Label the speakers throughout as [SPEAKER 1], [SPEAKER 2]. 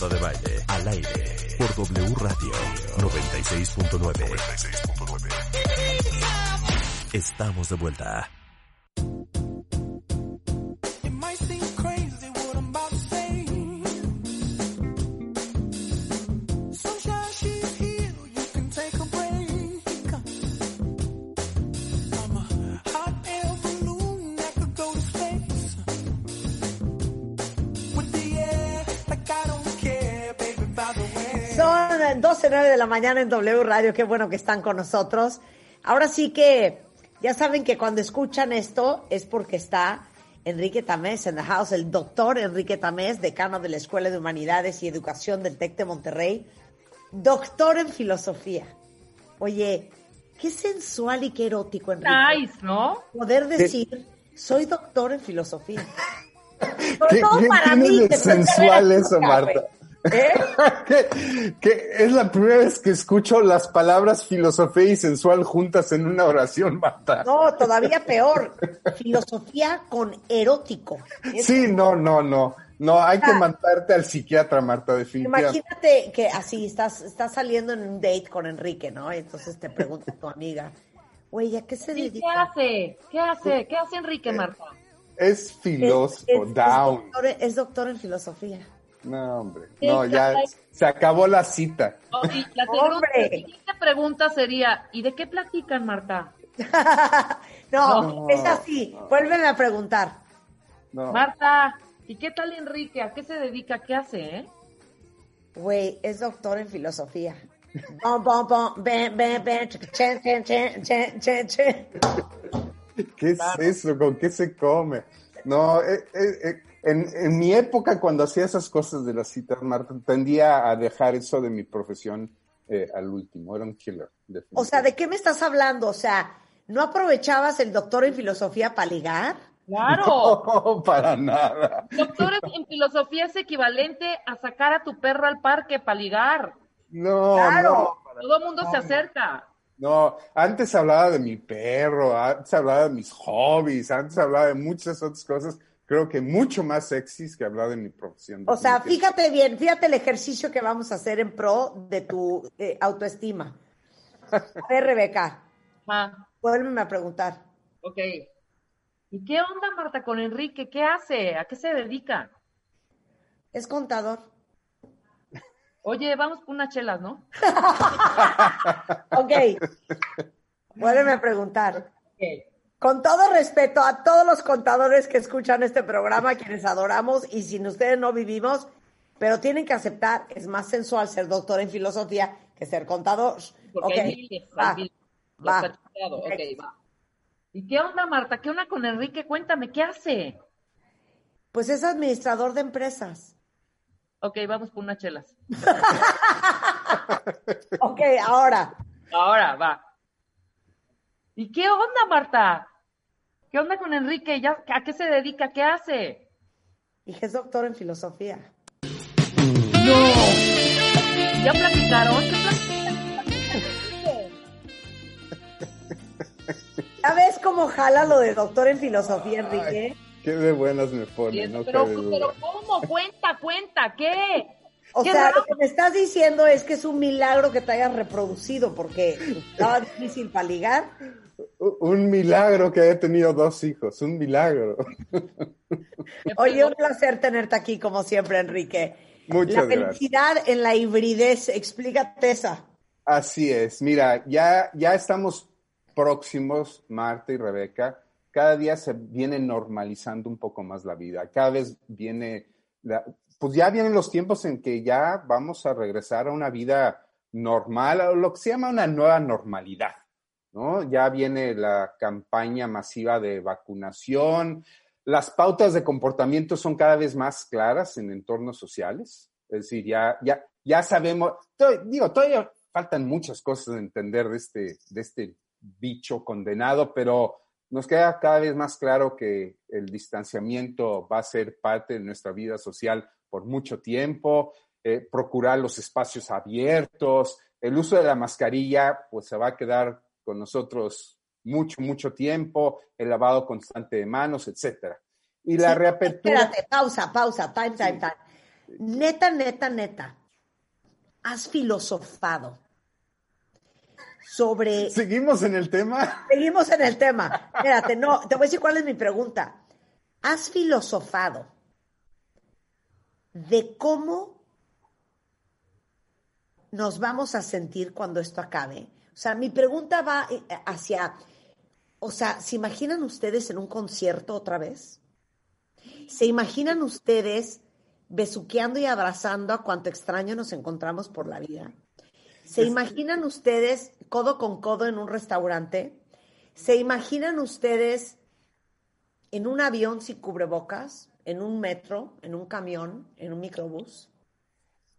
[SPEAKER 1] Marta de Baile, al aire, por W Radio 96.9. Estamos de vuelta.
[SPEAKER 2] Son 12.09 de la mañana en W Radio, qué bueno que están con nosotros. Ahora sí que ya saben que cuando escuchan esto es porque está Enrique Tamés en the house, el doctor Enrique Tamés, decano de la Escuela de Humanidades y Educación del TEC de Monterrey, doctor en filosofía. Oye, qué sensual y qué erótico, Enrique.
[SPEAKER 3] Nice, ¿no?
[SPEAKER 2] Poder decir, soy doctor en filosofía.
[SPEAKER 4] Sobre todo para mí.
[SPEAKER 2] soy
[SPEAKER 4] sensual eso, Marta.
[SPEAKER 2] ¿Eh?
[SPEAKER 4] que, que es la primera vez que escucho las palabras filosofía y sensual juntas en una oración, Marta.
[SPEAKER 2] No, todavía peor. Filosofía con erótico.
[SPEAKER 4] Sí, no, no, no. No, hay que
[SPEAKER 2] Ah.
[SPEAKER 4] mandarte al psiquiatra, Marta, definitivamente.
[SPEAKER 2] Imagínate que así estás, estás saliendo en un date con Enrique, ¿no? Y entonces te pregunta tu amiga, güey, ¿a qué se
[SPEAKER 3] ¿Y qué
[SPEAKER 2] dedica?
[SPEAKER 3] hace? ¿Qué hace? ¿Qué hace Enrique, Marta?
[SPEAKER 4] Es
[SPEAKER 2] Es,
[SPEAKER 4] filósofo,
[SPEAKER 2] es- es
[SPEAKER 4] down.
[SPEAKER 2] doctor, es doctor en filosofía.
[SPEAKER 4] No, hombre. No, ya se acabó la cita.
[SPEAKER 3] Oh, y la
[SPEAKER 2] ¡Hombre!
[SPEAKER 3] segunda- la siguiente pregunta sería, ¿y de qué platican, Marta?
[SPEAKER 2] no,
[SPEAKER 4] No,
[SPEAKER 2] es así. Vuélveme a preguntar.
[SPEAKER 4] No.
[SPEAKER 3] Marta, ¿y qué tal Enrique? ¿A qué se dedica? ¿Qué hace, eh?
[SPEAKER 2] Güey, es doctor en filosofía. Bom, bom, bom, ven, ven, ven, chen, chen, chen, chen, chen, chen.
[SPEAKER 4] ¿Qué es eso? ¿Con qué se come? No, eh, eh, eh, en, en mi época, cuando hacía esas cosas de las citas, Marta, tendía a dejar eso de mi profesión eh, al último. Era un killer.
[SPEAKER 2] O sea, ¿de qué me estás hablando? O sea, ¿no aprovechabas el doctor en filosofía para ligar?
[SPEAKER 3] Claro.
[SPEAKER 4] No, para nada.
[SPEAKER 3] Doctores en filosofía es equivalente a sacar a tu perro al parque para ligar.
[SPEAKER 4] No,
[SPEAKER 2] Claro.
[SPEAKER 4] no.
[SPEAKER 3] Todo el mundo se acerca.
[SPEAKER 4] No, antes hablaba de mi perro, antes hablaba de mis hobbies, antes hablaba de muchas otras cosas, creo que mucho más sexys que hablar de mi profesión.
[SPEAKER 2] O sea, fíjate bien, fíjate el ejercicio que vamos a hacer en pro de tu eh, autoestima. A ver, Rebeca,
[SPEAKER 3] Ah,
[SPEAKER 2] vuélveme a preguntar.
[SPEAKER 3] ok. ¿Y qué onda, Marta, con Enrique? ¿Qué hace? ¿A qué se dedica?
[SPEAKER 2] ¿Es contador?
[SPEAKER 3] Oye, vamos por unas chelas, ¿no?
[SPEAKER 2] Ok. Vuélveme a preguntar.
[SPEAKER 3] Ok.
[SPEAKER 2] Con todo respeto a todos los contadores que escuchan este programa, quienes adoramos y sin ustedes no vivimos, pero tienen que aceptar, es más sensual ser doctor en filosofía que ser contador.
[SPEAKER 3] Porque
[SPEAKER 2] Ok,
[SPEAKER 3] hay miles,
[SPEAKER 2] va,
[SPEAKER 3] hay miles. Lo
[SPEAKER 2] va.
[SPEAKER 3] has platicado. Ok, va. ¿Y qué onda, Marta? ¿Qué onda con Enrique? Cuéntame, ¿qué hace?
[SPEAKER 2] Pues es administrador de empresas.
[SPEAKER 3] Ok, vamos por unas chelas.
[SPEAKER 2] Ok, ahora,
[SPEAKER 3] Ahora, va. ¿Y qué onda, Marta? ¿Qué onda con Enrique? ¿Ya, ¿A qué se dedica? ¿Qué hace?
[SPEAKER 2] dije es doctor en filosofía.
[SPEAKER 3] ¿Ya platicaron? ¿Qué?
[SPEAKER 2] ¿Ya ves cómo jala lo de doctor en filosofía, Enrique?
[SPEAKER 4] Qué de buenas me pone, no
[SPEAKER 3] pero,
[SPEAKER 4] cabe duda.
[SPEAKER 3] pero ¿cómo? Cuenta, cuenta, ¿qué?
[SPEAKER 2] O
[SPEAKER 3] Qué
[SPEAKER 2] sea,
[SPEAKER 3] raro.
[SPEAKER 2] lo que me estás diciendo es que es un milagro que te hayas reproducido porque estaba difícil para ligar.
[SPEAKER 4] Un milagro que haya tenido dos hijos, un milagro.
[SPEAKER 2] Oye, un placer tenerte aquí como siempre, Enrique.
[SPEAKER 4] Muchas
[SPEAKER 2] la
[SPEAKER 4] gracias.
[SPEAKER 2] felicidad en la hibridez, explícate esa.
[SPEAKER 4] Así es, mira, ya, ya estamos próximos, Marta y Rebeca, cada día se viene normalizando un poco más la vida, cada vez viene, la- pues ya vienen los tiempos en que ya vamos a regresar a una vida normal, o lo que se llama una nueva normalidad, ¿no? Ya viene la campaña masiva de vacunación, las pautas de comportamiento son cada vez más claras en entornos sociales. Es decir, ya, ya, ya sabemos, digo, todavía faltan muchas cosas de entender de este, de este bicho condenado, pero nos queda cada vez más claro que el distanciamiento va a ser parte de nuestra vida social por mucho tiempo, eh, procurar los espacios abiertos, el uso de la mascarilla, pues se va a quedar con nosotros mucho, mucho tiempo, el lavado constante de manos, etcétera. Y la
[SPEAKER 2] Sí,
[SPEAKER 4] reapertura.
[SPEAKER 2] Espérate, pausa, pausa, time, time, time. Neta, neta, neta. Has filosofado sobre.
[SPEAKER 4] Seguimos en el tema.
[SPEAKER 2] Seguimos en el tema. Espérate, no, te voy a decir cuál es mi pregunta. ¿Has filosofado de cómo nos vamos a sentir cuando esto acabe? O sea, mi pregunta va eh, hacia, o sea, ¿se imaginan ustedes en un concierto otra vez? ¿Se imaginan ustedes besuqueando y abrazando a cuanto extraño nos encontramos por la vida? ¿Se imaginan ustedes codo con codo en un restaurante? ¿Se imaginan ustedes en un avión sin cubrebocas, en un metro, en un camión, en un microbús?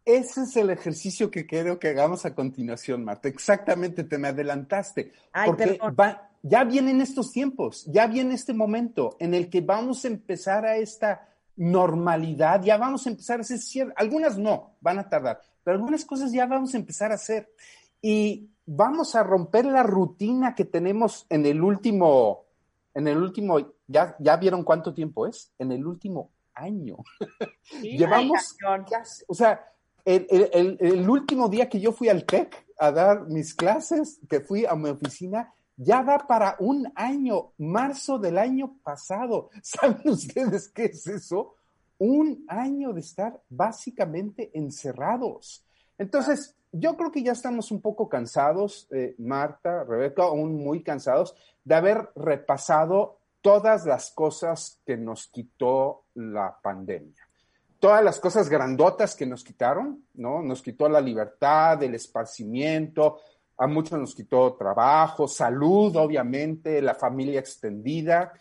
[SPEAKER 4] Ese es el ejercicio que quiero que hagamos a continuación, Marta. Exactamente, te me adelantaste.
[SPEAKER 2] Ay,
[SPEAKER 4] porque va- ya vienen estos tiempos, ya viene este momento en el que vamos a empezar a esta normalidad, ya vamos a empezar a hacer ciertas, algunas no, van a tardar, pero algunas cosas ya vamos a empezar a hacer. Y vamos a romper la rutina que tenemos en el último, en el último, ya, ya vieron cuánto tiempo es, en el último año. Llevamos, casi- o sea, el, último día que yo fui al TEC a dar mis clases, que fui a mi oficina, ya va para un año, marzo del año pasado. ¿Saben ustedes qué es eso? Un año de estar básicamente encerrados. Entonces, yo creo que ya estamos un poco cansados, eh, Marta, Rebeca, aún muy cansados de haber repasado todas las cosas que nos quitó la pandemia todas las cosas grandotas que nos quitaron, ¿no? Nos quitó la libertad, el esparcimiento, a muchos nos quitó trabajo, salud, obviamente, la familia extendida,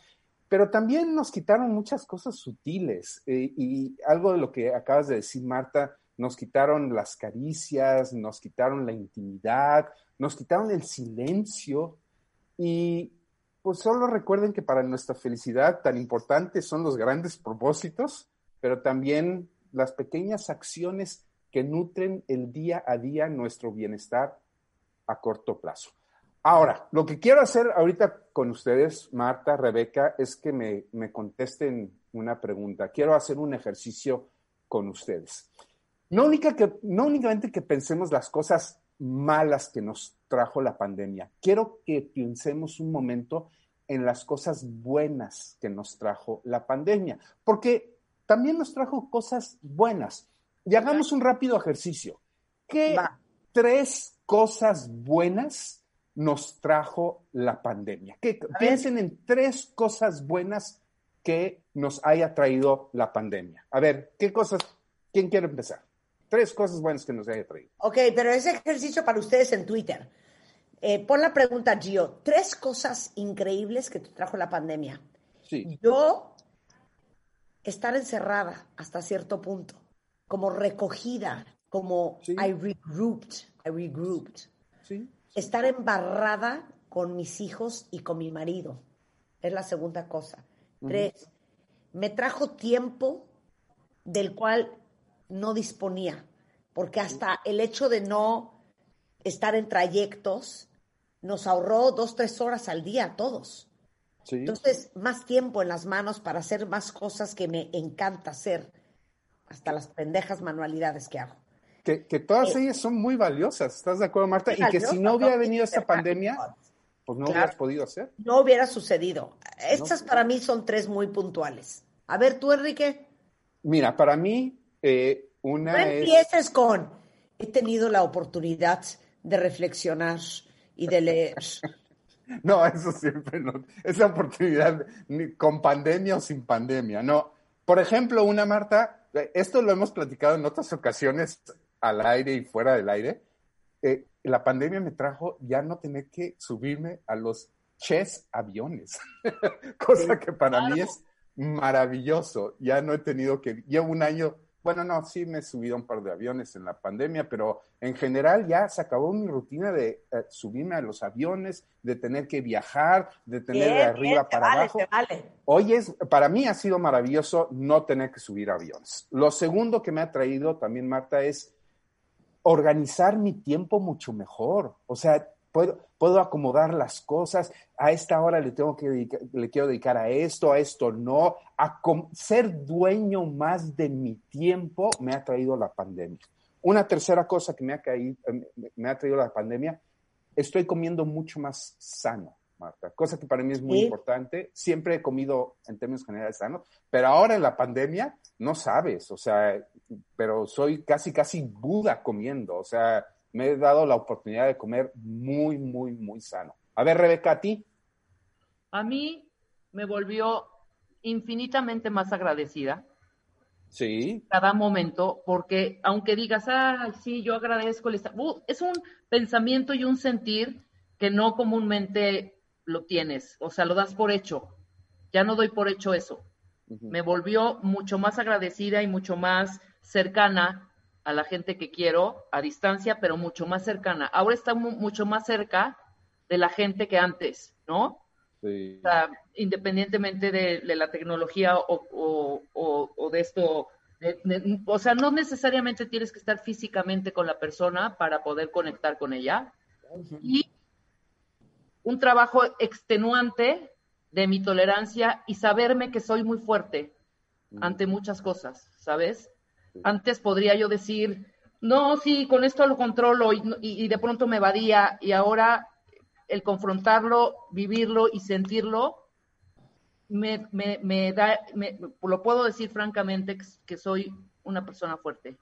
[SPEAKER 4] pero también nos quitaron muchas cosas sutiles. eh, y algo de lo que acabas de decir, Marta, nos quitaron las caricias, nos quitaron la intimidad, nos quitaron el silencio y pues solo recuerden que para nuestra felicidad tan importantes son los grandes propósitos, pero también las pequeñas acciones que nutren el día a día nuestro bienestar a corto plazo. Ahora, lo que quiero hacer ahorita con ustedes, Marta, Rebeca, es que me, me contesten una pregunta. Quiero hacer un ejercicio con ustedes. No, única que, no únicamente que pensemos las cosas malas que nos trajo la pandemia, quiero que pensemos un momento en las cosas buenas que nos trajo la pandemia, porque también nos trajo cosas buenas. Y hagamos un rápido ejercicio. ¿Qué
[SPEAKER 2] Va.
[SPEAKER 4] tres cosas buenas nos trajo la pandemia? ¿Qué- piensen en tres cosas buenas que nos haya traído la pandemia. A ver, ¿qué cosas? ¿Quién quiere empezar? Tres cosas buenas que nos haya traído.
[SPEAKER 2] Ok, pero ese ejercicio para ustedes en Twitter. Eh, pon la pregunta, Gio. Tres cosas increíbles que te trajo la pandemia.
[SPEAKER 4] Sí.
[SPEAKER 2] Yo, estar encerrada hasta cierto punto, como recogida, como
[SPEAKER 4] Sí.
[SPEAKER 2] I regrouped, I regrouped.
[SPEAKER 4] Sí.
[SPEAKER 2] Estar embarrada con mis hijos y con mi marido. Es la segunda cosa. Tres, me trajo tiempo del cual no disponía, porque hasta el hecho de no estar en trayectos nos ahorró dos, tres horas al día a todos.
[SPEAKER 4] Sí.
[SPEAKER 2] Entonces, más tiempo en las manos para hacer más cosas que me encanta hacer, hasta las pendejas manualidades que hago.
[SPEAKER 4] que, que todas
[SPEAKER 2] Sí.
[SPEAKER 4] ellas son muy valiosas. ¿Estás de acuerdo, Marta? Y que si no hubiera
[SPEAKER 2] ¿no?
[SPEAKER 4] venido esta pandemia, pues no
[SPEAKER 2] Claro.
[SPEAKER 4] hubieras podido hacer.
[SPEAKER 2] No hubiera sucedido. Estas para mí son tres muy puntuales. A ver, tú, Enrique,
[SPEAKER 4] Mira, para mí, eh, una
[SPEAKER 2] no
[SPEAKER 4] es.
[SPEAKER 2] empieces con, he tenido la oportunidad de reflexionar y de leer.
[SPEAKER 4] No, eso siempre no. Esa oportunidad, ni con pandemia o sin pandemia, no. Por ejemplo, una Marta, eh, esto lo hemos platicado en otras ocasiones al aire y fuera del aire. eh, la pandemia me trajo ya no tener que subirme a los chess aviones, cosa que para mí es maravilloso. Ya no he tenido que, llevo un año bueno, no, sí me he subido un par de aviones en la pandemia, pero en general ya se acabó mi rutina de eh, subirme a los aviones, de tener que viajar, de tener de arriba
[SPEAKER 2] bien,
[SPEAKER 4] para
[SPEAKER 2] vale,
[SPEAKER 4] abajo.
[SPEAKER 2] vale.
[SPEAKER 4] Hoy es, para mí ha sido maravilloso no tener que subir aviones. Lo segundo que me ha traído también, Marta, es organizar mi tiempo mucho mejor. O sea, puedo, puedo acomodar las cosas. A esta hora le tengo que dedicar- le quiero dedicar a esto, a esto no. A ser dueño más de mi tiempo me ha traído la pandemia. Una tercera cosa que me ha, caído, eh, me ha traído la pandemia, estoy comiendo mucho más sano, Marta, cosa que para mí es muy
[SPEAKER 2] Sí.
[SPEAKER 4] importante. Siempre he comido en términos generales sano, pero ahora en la pandemia no sabes, o sea, pero soy casi, casi Buda comiendo, o sea, me he dado la oportunidad de comer muy, muy, muy sano. A ver, Rebeca, a ti.
[SPEAKER 3] A mí me volvió infinitamente más agradecida
[SPEAKER 4] Sí,
[SPEAKER 3] cada momento, porque aunque digas, ay, sí, yo agradezco el uh, es un pensamiento y un sentir que no comúnmente lo tienes, o sea, lo das por hecho. Ya no doy por hecho eso. Me volvió mucho más agradecida y mucho más cercana a la gente que quiero, a distancia, pero mucho más cercana. Ahora está mu- mucho más cerca de la gente que antes, ¿no?
[SPEAKER 4] sí.
[SPEAKER 3] O sea, independientemente de, de la tecnología o, o- o- o de esto, de- de- o sea, no necesariamente tienes que estar físicamente con la persona para poder conectar con ella. Y un trabajo extenuante de mi tolerancia y saberme que soy muy fuerte ante muchas cosas, ¿sabes? Antes podría yo decir, no, sí, con esto lo controlo y, de pronto me evadía y ahora el confrontarlo, vivirlo y sentirlo, me, me, me da, me- lo puedo decir francamente que soy una persona fuerte.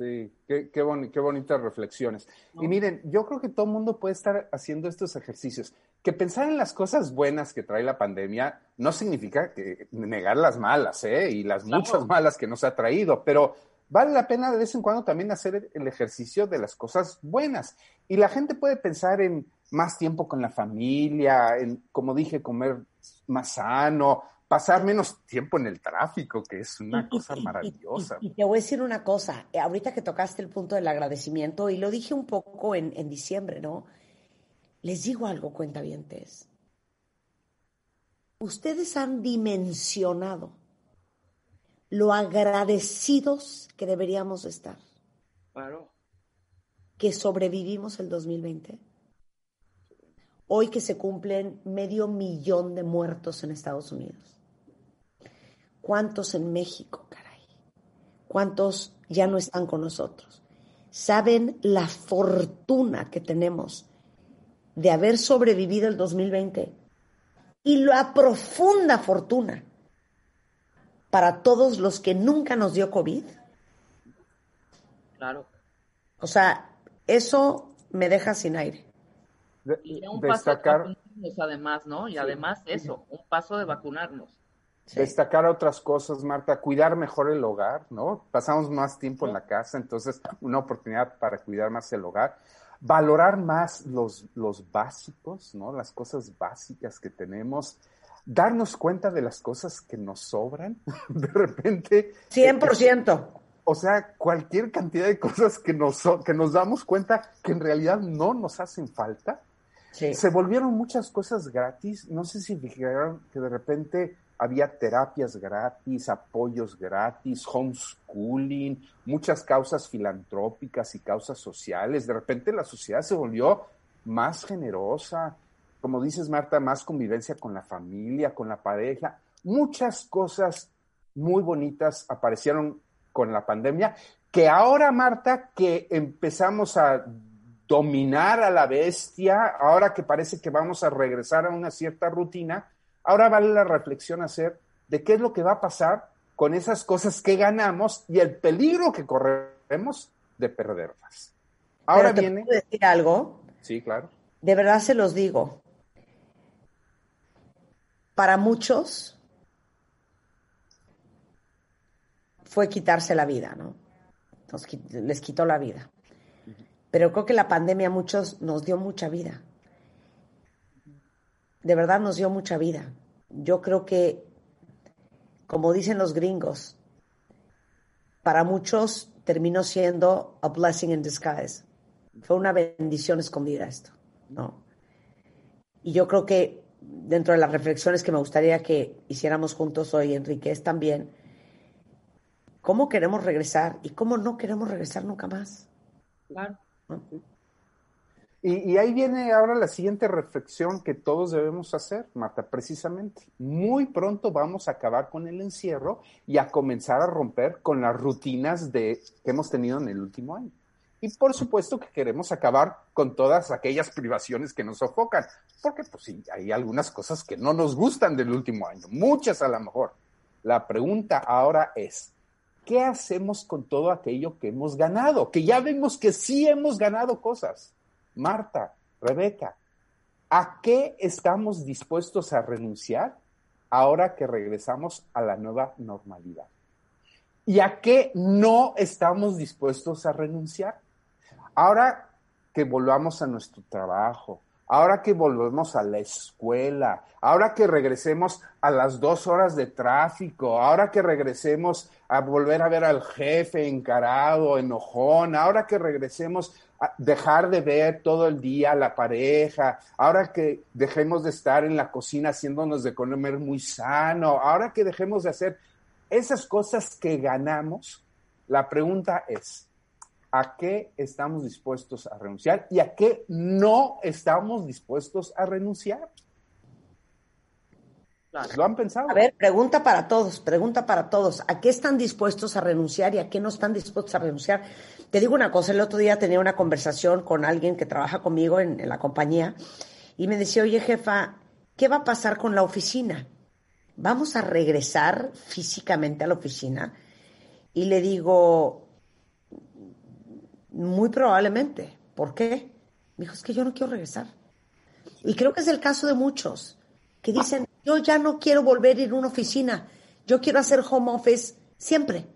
[SPEAKER 4] Sí, qué, qué, boni- qué bonitas reflexiones. Y miren, yo creo que todo el mundo puede estar haciendo estos ejercicios. Que pensar en las cosas buenas que trae la pandemia no significa que negar las malas, ¿eh? Y las muchas malas que nos ha traído, pero vale la pena de vez en cuando también hacer el ejercicio de las cosas buenas. Y la gente puede pensar en más tiempo con la familia, en, como dije, comer más sano, pasar menos tiempo en el tráfico, que es una cosa maravillosa.
[SPEAKER 2] Y, y te voy a decir una cosa, eh, ahorita que tocaste el punto del agradecimiento, y lo dije un poco en, en diciembre, ¿no? Les digo algo, cuentavientes. Ustedes han dimensionado lo agradecidos que deberíamos estar,
[SPEAKER 3] Claro.
[SPEAKER 2] que sobrevivimos el 2020. Hoy que se cumplen medio millón de muertos en Estados Unidos. ¿Cuántos en México, caray? ¿Cuántos ya no están con nosotros? ¿Saben la fortuna que tenemos de haber sobrevivido el 2020? Y la profunda fortuna para todos los que nunca nos dio COVID.
[SPEAKER 3] Claro.
[SPEAKER 2] O sea, eso me deja sin aire.
[SPEAKER 4] De-
[SPEAKER 3] Y ya un paso de vacunarnos además, ¿no? Y además eso, un paso de vacunarnos.
[SPEAKER 4] Destacar otras cosas, Marta, cuidar mejor el hogar, ¿no? Pasamos más tiempo en la casa, entonces una oportunidad para cuidar más el hogar. Valorar más los, los básicos, ¿no? Las cosas básicas que tenemos. Darnos cuenta de las cosas que nos sobran. De repente.
[SPEAKER 2] 100%.
[SPEAKER 4] O sea, cualquier cantidad de cosas que nos, que nos damos cuenta que en realidad no nos hacen falta.
[SPEAKER 2] Sí.
[SPEAKER 4] Se volvieron muchas cosas gratis. No sé si fijaron que de repente había terapias gratis, apoyos gratis, homeschooling, muchas causas filantrópicas y causas sociales. De repente la sociedad se volvió más generosa. Como dices, Marta, más convivencia con la familia, con la pareja. Muchas cosas muy bonitas aparecieron con la pandemia, que ahora, Marta, que empezamos a dominar a la bestia, ahora que parece que vamos a regresar a una cierta rutina, ahora vale la reflexión hacer de qué es lo que va a pasar con esas cosas que ganamos y el peligro que corremos de perderlas. Ahora
[SPEAKER 2] te
[SPEAKER 4] viene,
[SPEAKER 2] puedo decir algo,
[SPEAKER 4] sí, claro,
[SPEAKER 2] de verdad se los digo. Para muchos fue quitarse la vida, ¿no? Nos les quitó la vida. Pero creo que la pandemia a muchos nos dio mucha vida. De verdad nos dio mucha vida. Yo creo que, como dicen los gringos, para muchos terminó siendo a blessing in disguise. Fue una bendición escondida esto, ¿no? Y yo creo que dentro de las reflexiones que me gustaría que hiciéramos juntos hoy, Enrique, es también cómo queremos regresar y cómo no queremos regresar nunca más.
[SPEAKER 3] Claro.
[SPEAKER 2] ¿no?
[SPEAKER 4] Y, ahí viene ahora la siguiente reflexión que todos debemos hacer, Marta, precisamente. Muy pronto vamos a acabar con el encierro y a comenzar a romper con las rutinas de, que hemos tenido en el último año. Y por supuesto que queremos acabar con todas aquellas privaciones que nos sofocan, porque pues sí, hay algunas cosas que no nos gustan del último año, muchas a lo mejor. La pregunta ahora es, ¿qué hacemos con todo aquello que hemos ganado? Que ya vemos que sí hemos ganado cosas. Marta, Rebeca, ¿a qué estamos dispuestos a renunciar ahora que regresamos a la nueva normalidad? ¿Y a qué no estamos dispuestos a renunciar? Ahora que volvamos a nuestro trabajo, ahora que volvemos a la escuela, ahora que regresemos a las dos horas de tráfico, ahora que regresemos a volver a ver al jefe encarado, enojón, ahora que regresemos dejar de ver todo el día a la pareja, ahora que dejemos de estar en la cocina haciéndonos de comer muy sano, ahora que dejemos de hacer esas cosas que ganamos, la pregunta es, ¿a qué estamos dispuestos a renunciar y a qué no estamos dispuestos a renunciar?
[SPEAKER 3] Claro.
[SPEAKER 4] ¿Lo han pensado?
[SPEAKER 2] A ver, pregunta para todos, pregunta para todos. ¿A qué están dispuestos a renunciar y a qué no están dispuestos a renunciar? Te digo una cosa, el otro día tenía una conversación con alguien que trabaja conmigo en, en la compañía y me decía, oye jefa, ¿qué va a pasar con la oficina? ¿Vamos a regresar físicamente a la oficina? Y le digo, muy probablemente. ¿Por qué? Me dijo, es que yo no quiero regresar. Y creo que es el caso de muchos que dicen, yo ya no quiero volver a ir a una oficina, yo quiero hacer home office siempre,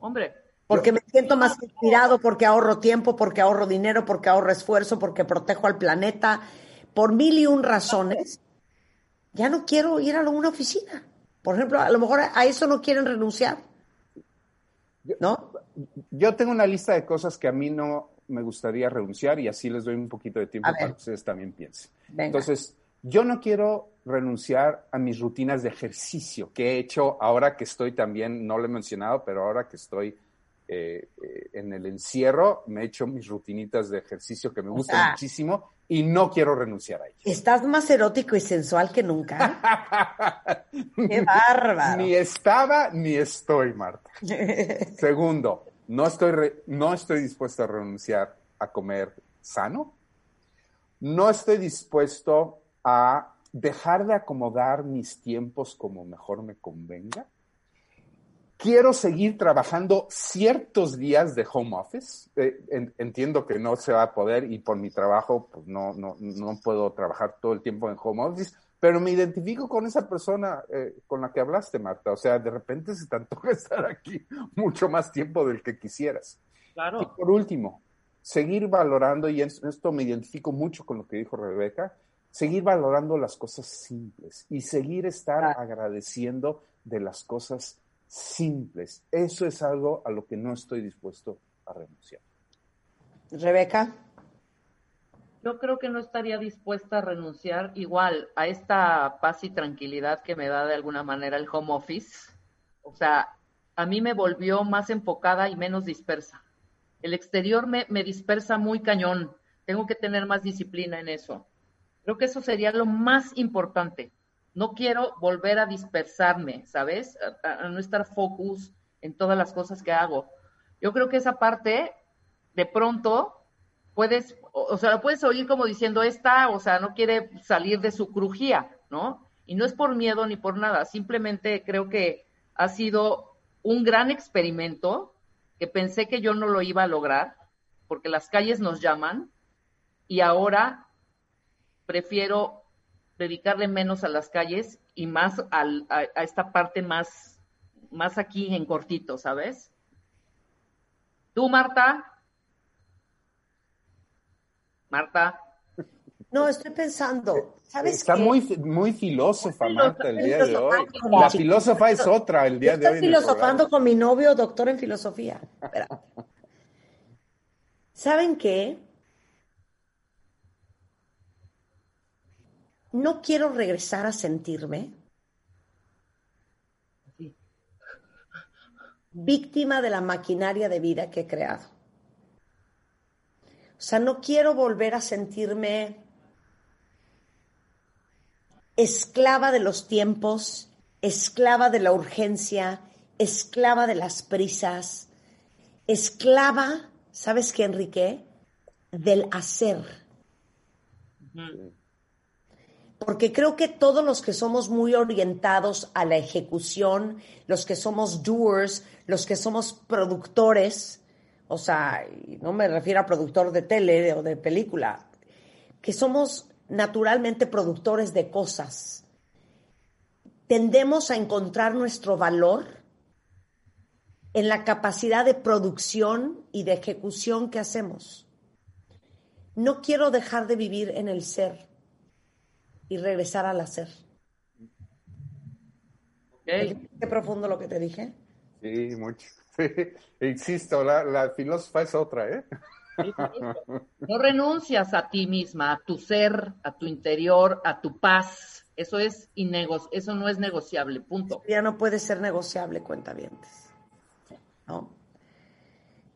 [SPEAKER 3] Hombre,
[SPEAKER 2] porque me siento más inspirado, porque ahorro tiempo, porque ahorro dinero, porque ahorro esfuerzo, porque protejo al planeta, por mil y un razones, ya no quiero ir a una oficina. Por ejemplo, a lo mejor a eso no quieren renunciar, ¿no?
[SPEAKER 4] Yo tengo una lista de cosas que a mí no me gustaría renunciar y así les doy un poquito de tiempo para que ustedes también piensen.
[SPEAKER 2] Venga.
[SPEAKER 4] Entonces, yo no quiero renunciar a mis rutinas de ejercicio que he hecho ahora que estoy también, no lo he mencionado, pero ahora que estoy eh, eh, en el encierro, me he hecho mis rutinitas de ejercicio que me gustan muchísimo y no quiero renunciar a ellas.
[SPEAKER 2] Estás más erótico y sensual que nunca. ¡Qué bárbaro!
[SPEAKER 4] Ni estaba ni estoy, Marta. Segundo, no estoy, re- no estoy dispuesto a renunciar a comer sano. No estoy dispuesto a dejar de acomodar mis tiempos como mejor me convenga. Quiero seguir trabajando ciertos días de home office. Eh, en- entiendo que no se va a poder y por mi trabajo pues no, no, no puedo trabajar todo el tiempo en home office, pero me identifico con esa persona eh, con la que hablaste, Marta. O sea, de repente se te antoja estar aquí mucho más tiempo del que quisieras. Y
[SPEAKER 3] claro.
[SPEAKER 4] por último, seguir valorando, y en esto me identifico mucho con lo que dijo Rebeca, seguir valorando las cosas simples y seguir estar agradeciendo de las cosas simples. Eso es algo a lo que no estoy dispuesto a renunciar.
[SPEAKER 2] Rebeca,
[SPEAKER 3] Yo creo que no estaría dispuesta a renunciar igual a esta paz y tranquilidad que me da de alguna manera el home office. O sea, a mí me volvió más enfocada y menos dispersa. El exterior me, me dispersa muy cañón. Tengo que tener más disciplina en eso. Creo que eso sería lo más importante. No quiero volver a dispersarme, ¿sabes? A, no estar focus en todas las cosas que hago. Yo creo que esa parte, de pronto, puedes, o o sea, lo puedes oír como diciendo esta, o sea, no quiere salir de su crujía, ¿no? Y no es por miedo ni por nada, simplemente creo que ha sido un gran experimento que pensé que yo no lo iba a lograr, porque las calles nos llaman, y ahora prefiero dedicarle menos a las calles y más al- a, a esta parte más, más aquí en cortito, ¿sabes? Tú, Marta. Marta.
[SPEAKER 2] No, estoy pensando. ¿Sabes
[SPEAKER 4] Está
[SPEAKER 2] qué?
[SPEAKER 4] muy, muy filósofa, Marta, el día de hoy. La filósofa es otra el día de
[SPEAKER 2] Estoy
[SPEAKER 4] hoy. el
[SPEAKER 2] filosofando con mi novio, doctor en filosofía. Espera. ¿Saben qué? No quiero regresar a sentirme
[SPEAKER 3] Sí.
[SPEAKER 2] víctima de la maquinaria de vida que he creado. O sea, no quiero volver a sentirme esclava de los tiempos, esclava de la urgencia, esclava de las prisas, esclava, ¿sabes qué, Enrique? Del hacer. Porque creo que todos los que somos muy orientados a la ejecución, los que somos doers, los que somos productores, o sea, no me refiero a productor de tele o de película, que somos naturalmente productores de cosas, tendemos a encontrar nuestro valor en la capacidad de producción y de ejecución que hacemos. No quiero dejar de vivir en el ser y regresar al hacer. Qué profundo lo que te dije.
[SPEAKER 4] Sí, mucho. Sí. Insisto, la, la filósofa es otra, ¿eh?
[SPEAKER 3] No renuncias a ti misma, a tu ser, a tu interior, a tu paz. Eso es eso no es negociable, punto.
[SPEAKER 2] Ya no puede ser negociable, cuentavientes. ¿No?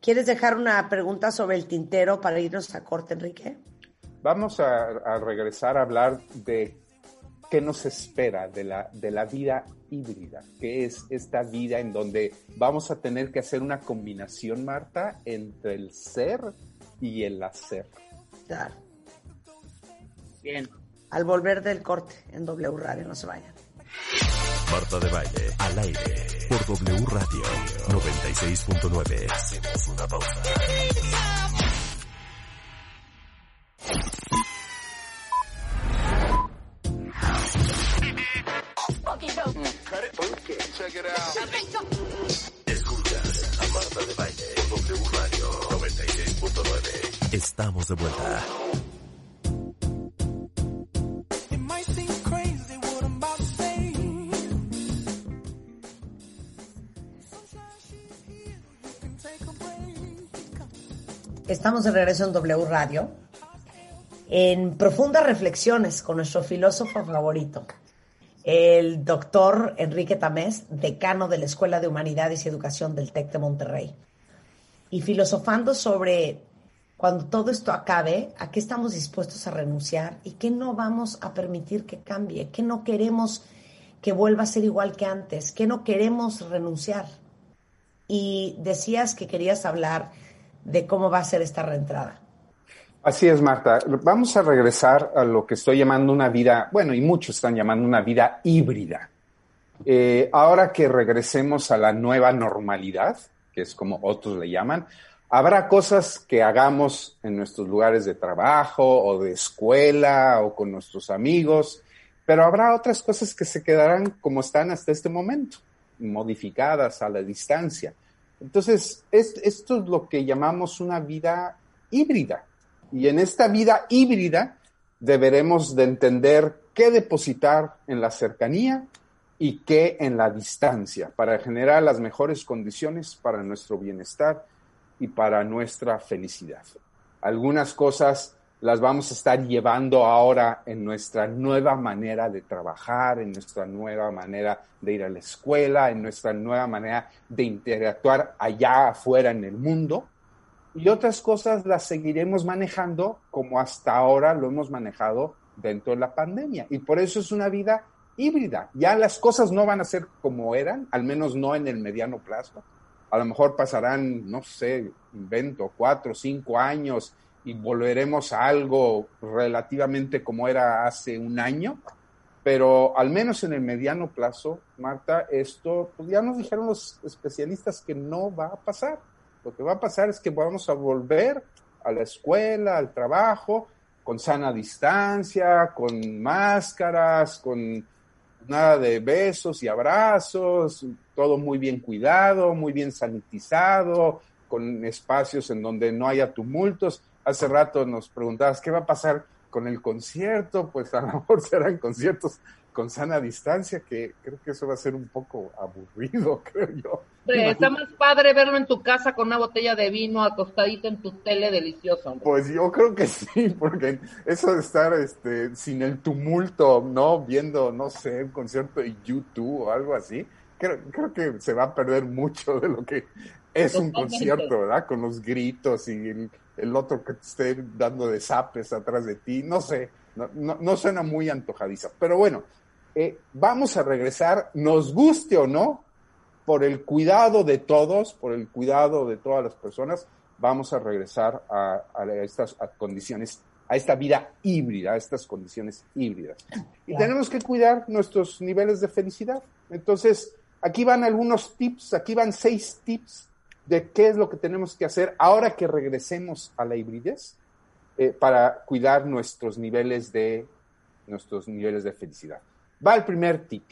[SPEAKER 2] ¿Quieres dejar una pregunta sobre el tintero para irnos a corte, Enrique?
[SPEAKER 4] Vamos a, a regresar a hablar de qué nos espera de la, de la vida híbrida, que es esta vida en donde vamos a tener que hacer una combinación, Marta, entre el ser y el hacer.
[SPEAKER 2] Claro.
[SPEAKER 3] Bien.
[SPEAKER 2] Al volver del corte en W Radio, no se vayan.
[SPEAKER 1] Marta de Baile, al aire, por W Radio 96.9. Hacemos una pausa. Escuchas a Marta de Baile, por W Radio 96.9. Estamos de vuelta.
[SPEAKER 5] It.
[SPEAKER 2] Estamos de regreso en W Radio, en profundas reflexiones con nuestro filósofo favorito, el doctor Enrique Tamés, decano de la Escuela de Humanidades y Educación del TEC de Monterrey. Y filosofando sobre cuando todo esto acabe, a qué estamos dispuestos a renunciar y qué no vamos a permitir que cambie, qué no queremos que vuelva a ser igual que antes, qué no queremos renunciar. Y decías que querías hablar de cómo va a ser esta reentrada.
[SPEAKER 4] Así es, Marta. Vamos a regresar a lo que estoy llamando una vida, bueno, y muchos están llamando una vida híbrida. Eh, ahora que regresemos a la nueva normalidad, que es como otros le llaman, habrá cosas que hagamos en nuestros lugares de trabajo o de escuela o con nuestros amigos, pero habrá otras cosas que se quedarán como están hasta este momento, modificadas a la distancia. Entonces, es- esto es lo que llamamos una vida híbrida. Y en esta vida híbrida deberemos de entender qué depositar en la cercanía y qué en la distancia para generar las mejores condiciones para nuestro bienestar y para nuestra felicidad. Algunas cosas las vamos a estar llevando ahora en nuestra nueva manera de trabajar, en nuestra nueva manera de ir a la escuela, en nuestra nueva manera de interactuar allá afuera en el mundo. Y otras cosas las seguiremos manejando como hasta ahora lo hemos manejado dentro de la pandemia. Y por eso es una vida híbrida. Ya las cosas no van a ser como eran, al menos no en el mediano plazo. A lo mejor pasarán, no sé, invento, cuatro cinco años y volveremos a algo relativamente como era hace un año. Pero al menos en el mediano plazo, Marta, esto, pues ya nos dijeron los especialistas que no va a pasar. Lo que va a pasar es que vamos a volver a la escuela, al trabajo, con sana distancia, con máscaras, con nada de besos y abrazos, todo muy bien cuidado, muy bien sanitizado, con espacios en donde no haya tumultos. Hace rato nos preguntabas qué va a pasar con el concierto, pues a lo mejor serán conciertos con sana distancia, que creo que eso va a ser un poco aburrido, creo yo.
[SPEAKER 3] Hombre, está más padre verlo en tu casa con una botella de vino acostadito en tu tele delicioso. hombre.
[SPEAKER 4] Pues yo creo que sí, porque eso de estar este, sin el tumulto, ¿no? Viendo, no sé, un concierto de YouTube o algo así, creo, creo que se va a perder mucho de lo que es un concierto, ¿verdad? Con los gritos y el, el otro que te esté dando de zapes atrás de ti, no sé, no, no, no suena muy antojadiza. Pero bueno, eh, vamos a regresar, nos guste o no, por el cuidado de todos, por el cuidado de todas las personas, vamos a regresar a, a estas a condiciones, a esta vida híbrida, a estas condiciones híbridas. Y
[SPEAKER 2] Claro.
[SPEAKER 4] tenemos que cuidar nuestros niveles de felicidad. Entonces, aquí van algunos tips, aquí van seis tips de qué es lo que tenemos que hacer ahora que regresemos a la hibridez eh, para cuidar nuestros niveles de nuestros niveles de felicidad. Va el primer tip.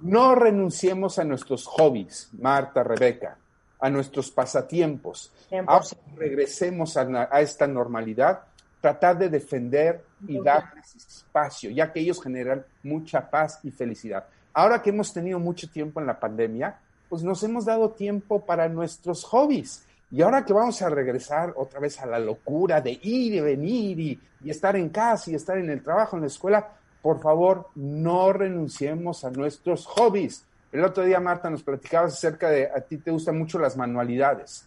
[SPEAKER 4] No renunciemos a nuestros hobbies, Marta, Rebeca, a nuestros pasatiempos.
[SPEAKER 2] 100%.
[SPEAKER 4] Ahora regresemos a, esta normalidad, tratar de defender y darles espacio, ya que ellos generan mucha paz y felicidad. Ahora que hemos tenido mucho tiempo en la pandemia, pues nos hemos dado tiempo para nuestros hobbies. Y ahora que vamos a regresar otra vez a la locura de ir y venir y, y estar en casa y estar en el trabajo, en la escuela, por favor, no renunciemos a nuestros hobbies. El otro día, Marta, nos platicabas acerca de a ti te gustan mucho las manualidades.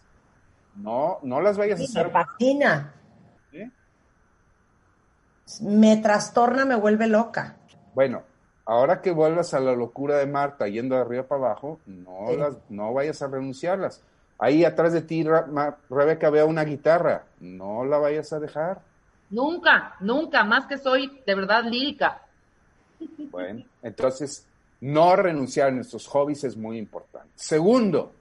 [SPEAKER 4] No, no las vayas a
[SPEAKER 2] Sí, me
[SPEAKER 4] hacer.
[SPEAKER 2] fascina.
[SPEAKER 4] ¿eh?
[SPEAKER 2] Me trastorna, me vuelve loca.
[SPEAKER 4] Bueno, ahora que vuelvas a la locura de Marta yendo de arriba para abajo, no,
[SPEAKER 2] Sí.
[SPEAKER 4] las, no vayas a renunciarlas. Ahí atrás de ti, Rebeca, veo una guitarra. No la vayas a dejar.
[SPEAKER 3] Nunca, nunca, más que soy de verdad lírica.
[SPEAKER 4] Bueno, entonces, no renunciar a nuestros hobbies es muy importante. Segundo,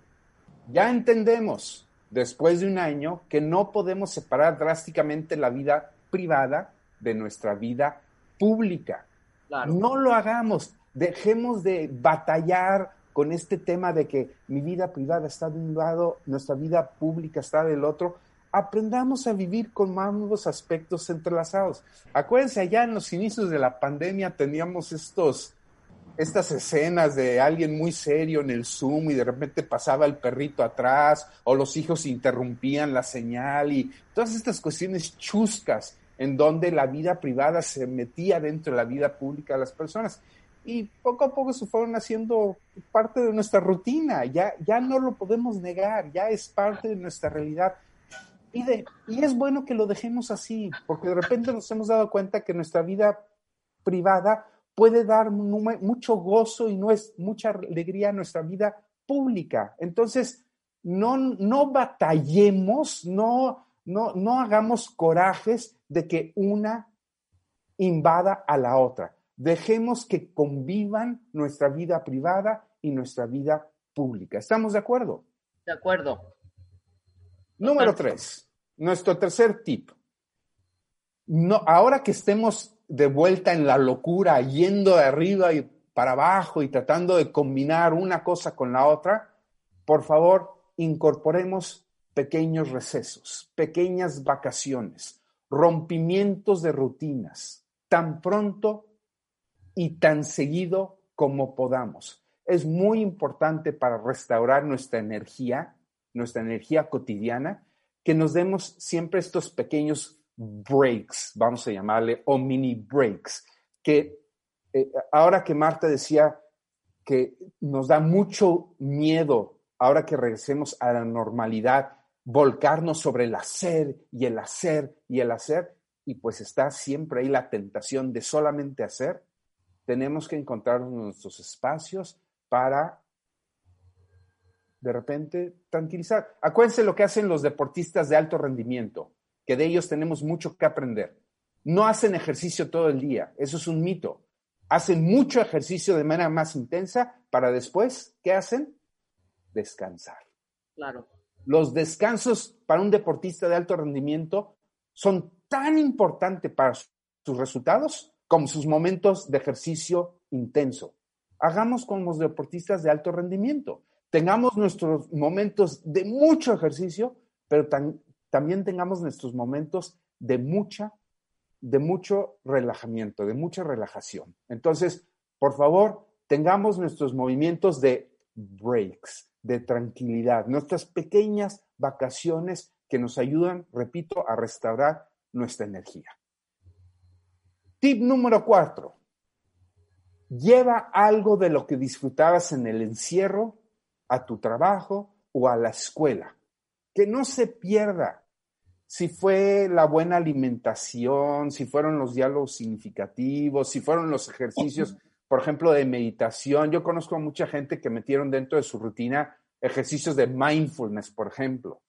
[SPEAKER 4] ya entendemos después de un año que no podemos separar drásticamente la vida privada de nuestra vida pública.
[SPEAKER 3] Claro.
[SPEAKER 4] No lo hagamos. Dejemos de batallar con este tema de que mi vida privada está de un lado, nuestra vida pública está del otro. Aprendamos a vivir con ambos aspectos entrelazados. Acuérdense, allá en los inicios de la pandemia teníamos estos, estas escenas de alguien muy serio en el Zoom y de repente pasaba el perrito atrás o los hijos interrumpían la señal y todas estas cuestiones chuscas en donde la vida privada se metía dentro de la vida pública de las personas. Y poco a poco se fueron haciendo parte de nuestra rutina, ya, ya no lo podemos negar, ya es parte de nuestra realidad. Y, y es bueno que lo dejemos así, porque de repente nos hemos dado cuenta que nuestra vida privada puede dar mu- mucho gozo y no es mucha alegría a nuestra vida pública. Entonces, no, no batallemos, no, no, no hagamos corajes de que una invada a la otra. Dejemos que convivan nuestra vida privada y nuestra vida pública. ¿Estamos de acuerdo?
[SPEAKER 3] De acuerdo.
[SPEAKER 4] Número tres, nuestro tercer tip. No, ahora que estemos de vuelta en la locura, yendo de arriba y para abajo y tratando de combinar una cosa con la otra, por favor, incorporemos pequeños recesos, pequeñas vacaciones, rompimientos de rutinas, tan pronto y tan seguido como podamos. Es muy importante para restaurar nuestra energía, nuestra energía cotidiana, que nos demos siempre estos pequeños breaks, vamos a llamarle, o mini breaks, que eh, ahora que Marta decía que nos da mucho miedo, ahora que regresemos a la normalidad, volcarnos sobre el hacer y el hacer y el hacer, y pues está siempre ahí la tentación de solamente hacer, tenemos que encontrar nuestros espacios para de repente tranquilizar. Acuérdense lo que hacen los deportistas de alto rendimiento, que de ellos tenemos mucho que aprender. No hacen ejercicio todo el día, eso es un mito. Hacen mucho ejercicio de manera más intensa para después, ¿qué hacen? Descansar.
[SPEAKER 3] Claro.
[SPEAKER 4] Los descansos para un deportista de alto rendimiento son tan importantes para sus resultados como sus momentos de ejercicio intenso. Hagamos con los deportistas de alto rendimiento. Tengamos nuestros momentos de mucho ejercicio, pero también tengamos nuestros momentos de mucha de mucho relajamiento, de mucha relajación. Entonces, por favor, tengamos nuestros movimientos de breaks, de tranquilidad, nuestras pequeñas vacaciones que nos ayudan, repito, a restaurar nuestra energía. Tip número cuatro. Lleva algo de lo que disfrutabas en el encierro a tu trabajo o a la escuela. Que no se pierda. Si fue la buena alimentación, si fueron los diálogos significativos, si fueron los ejercicios, por ejemplo, de meditación. Yo conozco a mucha gente que metieron dentro de su rutina ejercicios de mindfulness, por ejemplo.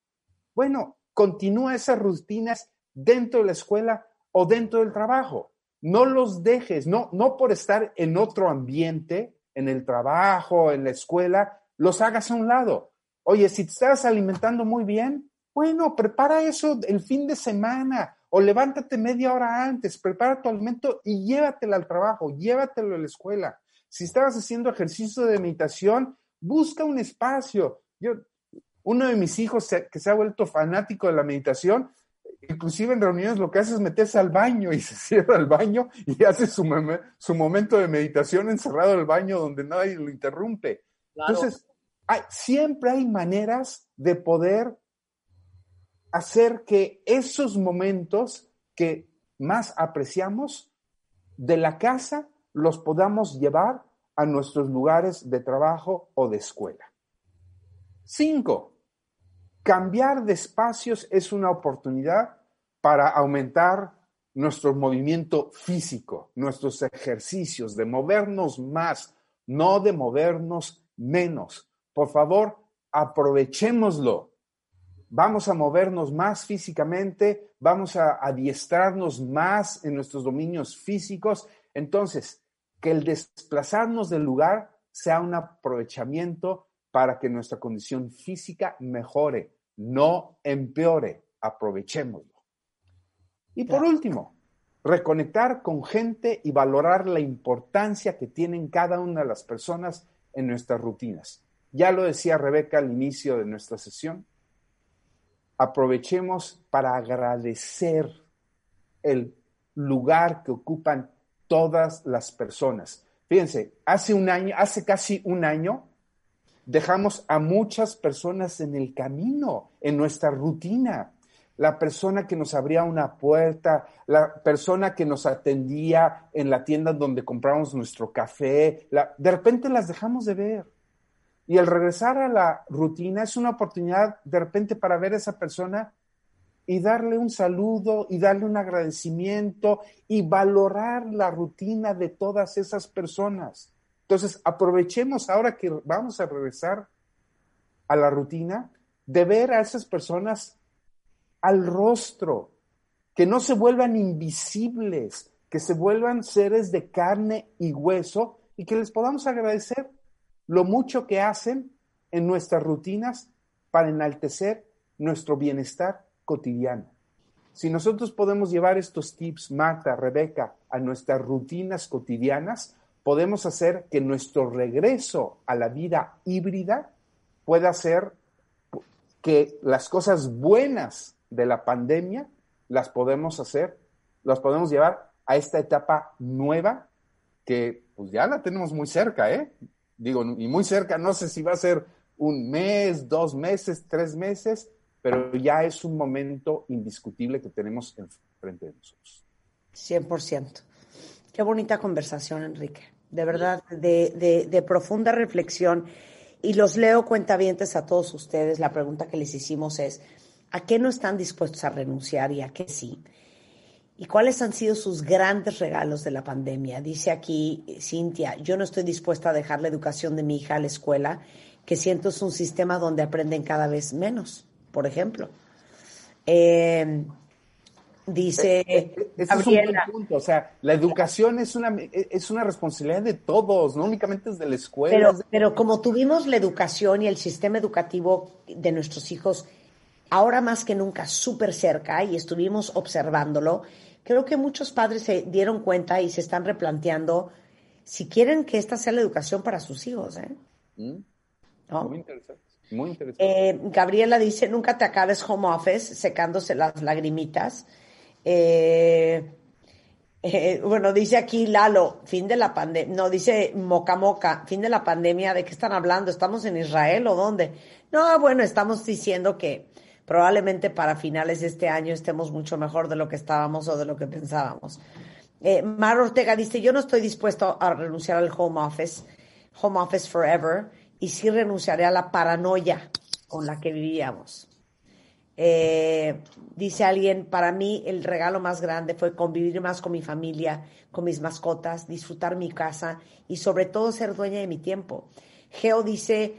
[SPEAKER 4] Bueno, continúa esas rutinas dentro de la escuela o dentro del trabajo. No los dejes, no, no por estar en otro ambiente, en el trabajo, en la escuela, los hagas a un lado. Oye, si te estás alimentando muy bien, bueno, prepara eso el fin de semana o levántate media hora antes, prepara tu alimento y llévatelo al trabajo, llévatelo a la escuela. Si estabas haciendo ejercicio de meditación, busca un espacio. Yo, uno de mis hijos se- que se ha vuelto fanático de la meditación, inclusive en reuniones lo que hace es meterse al baño y se cierra el baño y hace su, su momento de meditación encerrado en el baño donde nadie lo interrumpe.
[SPEAKER 3] Claro.
[SPEAKER 4] Entonces, siempre hay maneras de poder hacer que esos momentos que más apreciamos de la casa los podamos llevar a nuestros lugares de trabajo o de escuela. Cinco, cambiar de espacios es una oportunidad para aumentar nuestro movimiento físico, nuestros ejercicios, de movernos más, no de movernos menos. Por favor, aprovechémoslo. Vamos a movernos más físicamente, vamos a adiestrarnos más en nuestros dominios físicos. Entonces, que el desplazarnos del lugar sea un aprovechamiento para que nuestra condición física mejore, no empeore. Aprovechémoslo. Y por último, reconectar con gente y valorar la importancia que tienen cada una de las personas en nuestras rutinas. Ya lo decía Rebeca al inicio de nuestra sesión. Aprovechemos para agradecer el lugar que ocupan todas las personas. Fíjense, hace un año, hace casi un año, dejamos a muchas personas en el camino, en nuestra rutina. La persona que nos abría una puerta, la persona que nos atendía en la tienda donde compramos nuestro café, de repente las dejamos de ver. Y el regresar a la rutina es una oportunidad de repente para ver a esa persona y darle un saludo y darle un agradecimiento y valorar la rutina de todas esas personas. Entonces, aprovechemos ahora que vamos a regresar a la rutina de ver a esas personas al rostro, que no se vuelvan invisibles, que se vuelvan seres de carne y hueso y que les podamos agradecer lo mucho que hacen en nuestras rutinas para enaltecer nuestro bienestar cotidiano. Si nosotros podemos llevar estos tips, Marta, Rebeca, a nuestras rutinas cotidianas, podemos hacer que nuestro regreso a la vida híbrida pueda ser que las cosas buenas de la pandemia las podemos hacer, las podemos llevar a esta etapa nueva que pues ya la tenemos muy cerca, ¿eh? Digo, y muy cerca, no sé si va a ser un mes, dos meses, tres meses, pero ya es un momento indiscutible que tenemos enfrente de nosotros.
[SPEAKER 2] 100%. Qué bonita conversación, Enrique. De verdad, de, de, de profunda reflexión. Y los leo cuentavientes a todos ustedes. La pregunta que les hicimos es, ¿a qué no están dispuestos a renunciar y a qué sí? ¿Y cuáles han sido sus grandes regalos de la pandemia? Dice aquí Cintia, yo no estoy dispuesta a dejar la educación de mi hija a la escuela, que siento es un sistema donde aprenden cada vez menos, por ejemplo. Eh, dice
[SPEAKER 4] Ese es un punto. O sea, la educación es una, es una responsabilidad de todos, no únicamente es de la escuela.
[SPEAKER 2] Pero,
[SPEAKER 4] de-
[SPEAKER 2] pero como tuvimos la educación y el sistema educativo de nuestros hijos ahora más que nunca súper cerca y estuvimos observándolo, creo que muchos padres se dieron cuenta y se están replanteando si quieren que esta sea la educación para sus hijos. ¿eh?
[SPEAKER 4] Mm,
[SPEAKER 2] ¿No?
[SPEAKER 4] Muy interesante. Muy interesante.
[SPEAKER 2] Eh, Gabriela dice, nunca te acabes home office secándose las lagrimitas. Eh, Eh, bueno, dice aquí Lalo, fin de la pandemia, no, dice Moca Moca, fin de la pandemia, ¿de qué están hablando? ¿Estamos en Israel o dónde? No, bueno, estamos diciendo que probablemente para finales de este año estemos mucho mejor de lo que estábamos o de lo que pensábamos. Eh, Mar Ortega dice, yo no estoy dispuesto a renunciar al home office, home office forever, y sí renunciaré a la paranoia con la que vivíamos. Eh, dice alguien, para mí el regalo más grande fue convivir más con mi familia, con mis mascotas, disfrutar mi casa y sobre todo ser dueña de mi tiempo. Geo dice,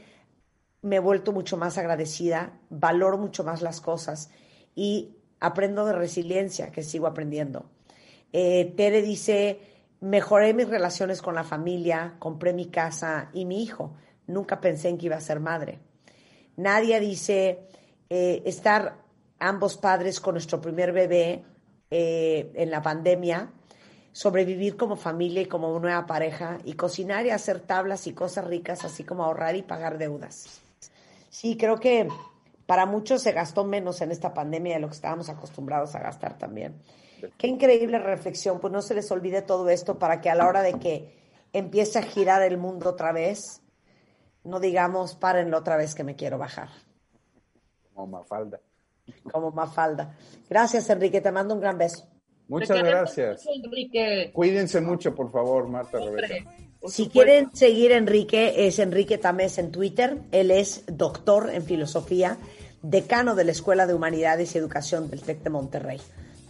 [SPEAKER 2] me he vuelto mucho más agradecida, valoro mucho más las cosas y aprendo de resiliencia, que sigo aprendiendo. Eh, Tere dice, mejoré mis relaciones con la familia, compré mi casa y mi hijo. Nunca pensé en que iba a ser madre. Nadia dice, eh, estar ambos padres con nuestro primer bebé eh, en la pandemia, sobrevivir como familia y como nueva pareja y cocinar y hacer tablas y cosas ricas, así como ahorrar y pagar deudas. Sí, creo que para muchos se gastó menos en esta pandemia de lo que estábamos acostumbrados a gastar también. Qué increíble reflexión, pues no se les olvide todo esto para que a la hora de que empiece a girar el mundo otra vez, no digamos, párenlo otra vez que me quiero bajar.
[SPEAKER 4] Como Mafalda.
[SPEAKER 2] Como Mafalda. Gracias, Enrique, te mando un gran beso.
[SPEAKER 4] Muchas gracias.
[SPEAKER 3] mucho, Enrique.
[SPEAKER 4] Cuídense mucho, por favor, Marta
[SPEAKER 3] Siempre,
[SPEAKER 4] Rebeca.
[SPEAKER 2] Si
[SPEAKER 3] supuesto.
[SPEAKER 2] quieren seguir a Enrique, es Enrique Tamés en Twitter. Él es doctor en filosofía, decano de la Escuela de Humanidades y Educación del TEC de Monterrey.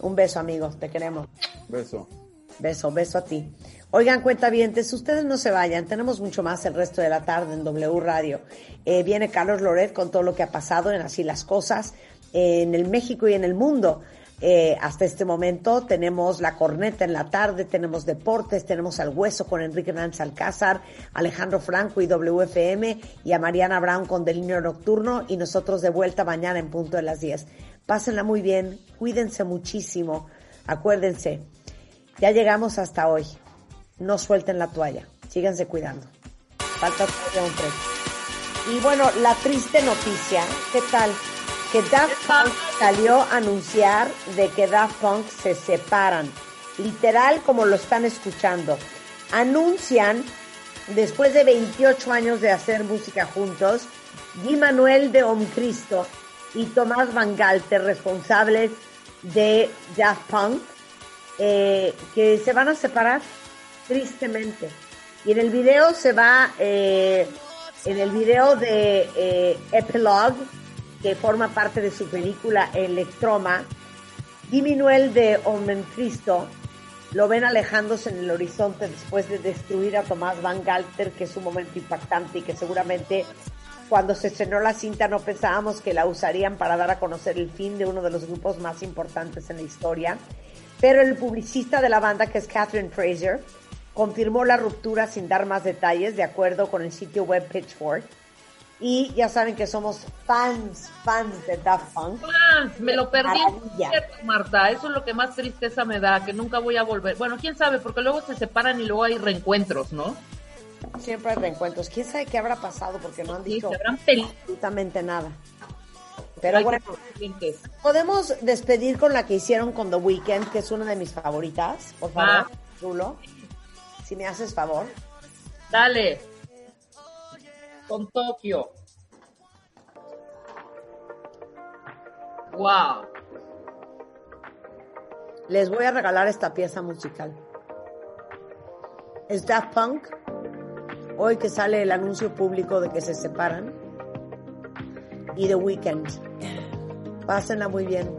[SPEAKER 2] Un beso, amigos, te queremos.
[SPEAKER 4] Beso.
[SPEAKER 2] Beso, beso a ti. Oigan, cuentavientes, ustedes no se vayan, tenemos mucho más el resto de la tarde en W Radio. Eh, viene Carlos Loret con todo lo que ha pasado en Así las Cosas, eh, en el México y en el mundo. Eh, hasta este momento tenemos la corneta en la tarde, tenemos deportes, tenemos al hueso con Enrique Hernández Alcázar, Alejandro Franco y WFM y a Mariana Brown con Delineo Nocturno y nosotros de vuelta mañana en punto de las 10. Pásenla muy bien, cuídense muchísimo, acuérdense, ya llegamos hasta hoy. No suelten la toalla. Síganse cuidando. Falta todavía un. Y bueno, la triste noticia, ¿qué tal? Que Daft Punk salió a anunciar de que Daft Punk se separan. Literal como lo están escuchando. Anuncian, después de 28 años de hacer música juntos, Guy Manuel de Omcristo y Tomás Van Galter, responsables de Daft Punk, eh, que se van a separar tristemente. Y en el video se va, eh, en el video de eh, Epilogue, que forma parte de su película Electroma, Diminuel de Cristo lo ven alejándose en el horizonte después de destruir a Tomás Van Galter, que es un momento impactante y que seguramente cuando se estrenó la cinta no pensábamos que la usarían para dar a conocer el fin de uno de los grupos más importantes en la historia. Pero el publicista de la banda, que es Catherine Fraser, confirmó la ruptura sin dar más detalles, de acuerdo con el sitio web Pitchfork. Y ya saben que somos fans, fans de Daft Punk.
[SPEAKER 3] Ah, me lo perdí,
[SPEAKER 2] Maravilla.
[SPEAKER 3] Marta. Eso es lo que más tristeza me da, que nunca voy a volver. Bueno, quién sabe, porque luego se separan y luego hay reencuentros, ¿no?
[SPEAKER 2] Siempre hay reencuentros. ¿Quién sabe qué habrá pasado? Porque no han
[SPEAKER 3] Sí,
[SPEAKER 2] dicho
[SPEAKER 3] peleado.
[SPEAKER 2] absolutamente nada. Pero
[SPEAKER 3] Hay
[SPEAKER 2] bueno, podemos despedir con la que hicieron con The Weeknd, que es una de mis favoritas. Por favor,
[SPEAKER 3] Ah.
[SPEAKER 2] Rulo. Si me haces favor.
[SPEAKER 3] Dale. Con Tokio. Wow.
[SPEAKER 2] Les voy a regalar esta pieza musical. Es Daft Punk. Hoy que sale el anuncio público de que se separan. Y The Weeknd. Pásenla muy bien.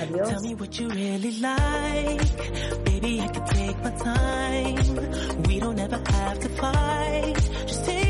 [SPEAKER 2] Adiós.
[SPEAKER 5] Tell me what you really like. Baby, I can take my time. We don't ever have to fight. Just take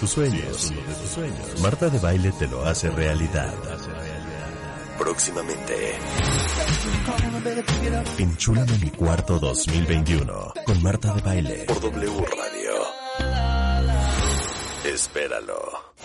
[SPEAKER 1] Tus sueños, Marta de Baile te lo hace realidad. Próximamente. Enchúlame mi cuarto 2021 con Marta de Baile por W Radio. Espéralo.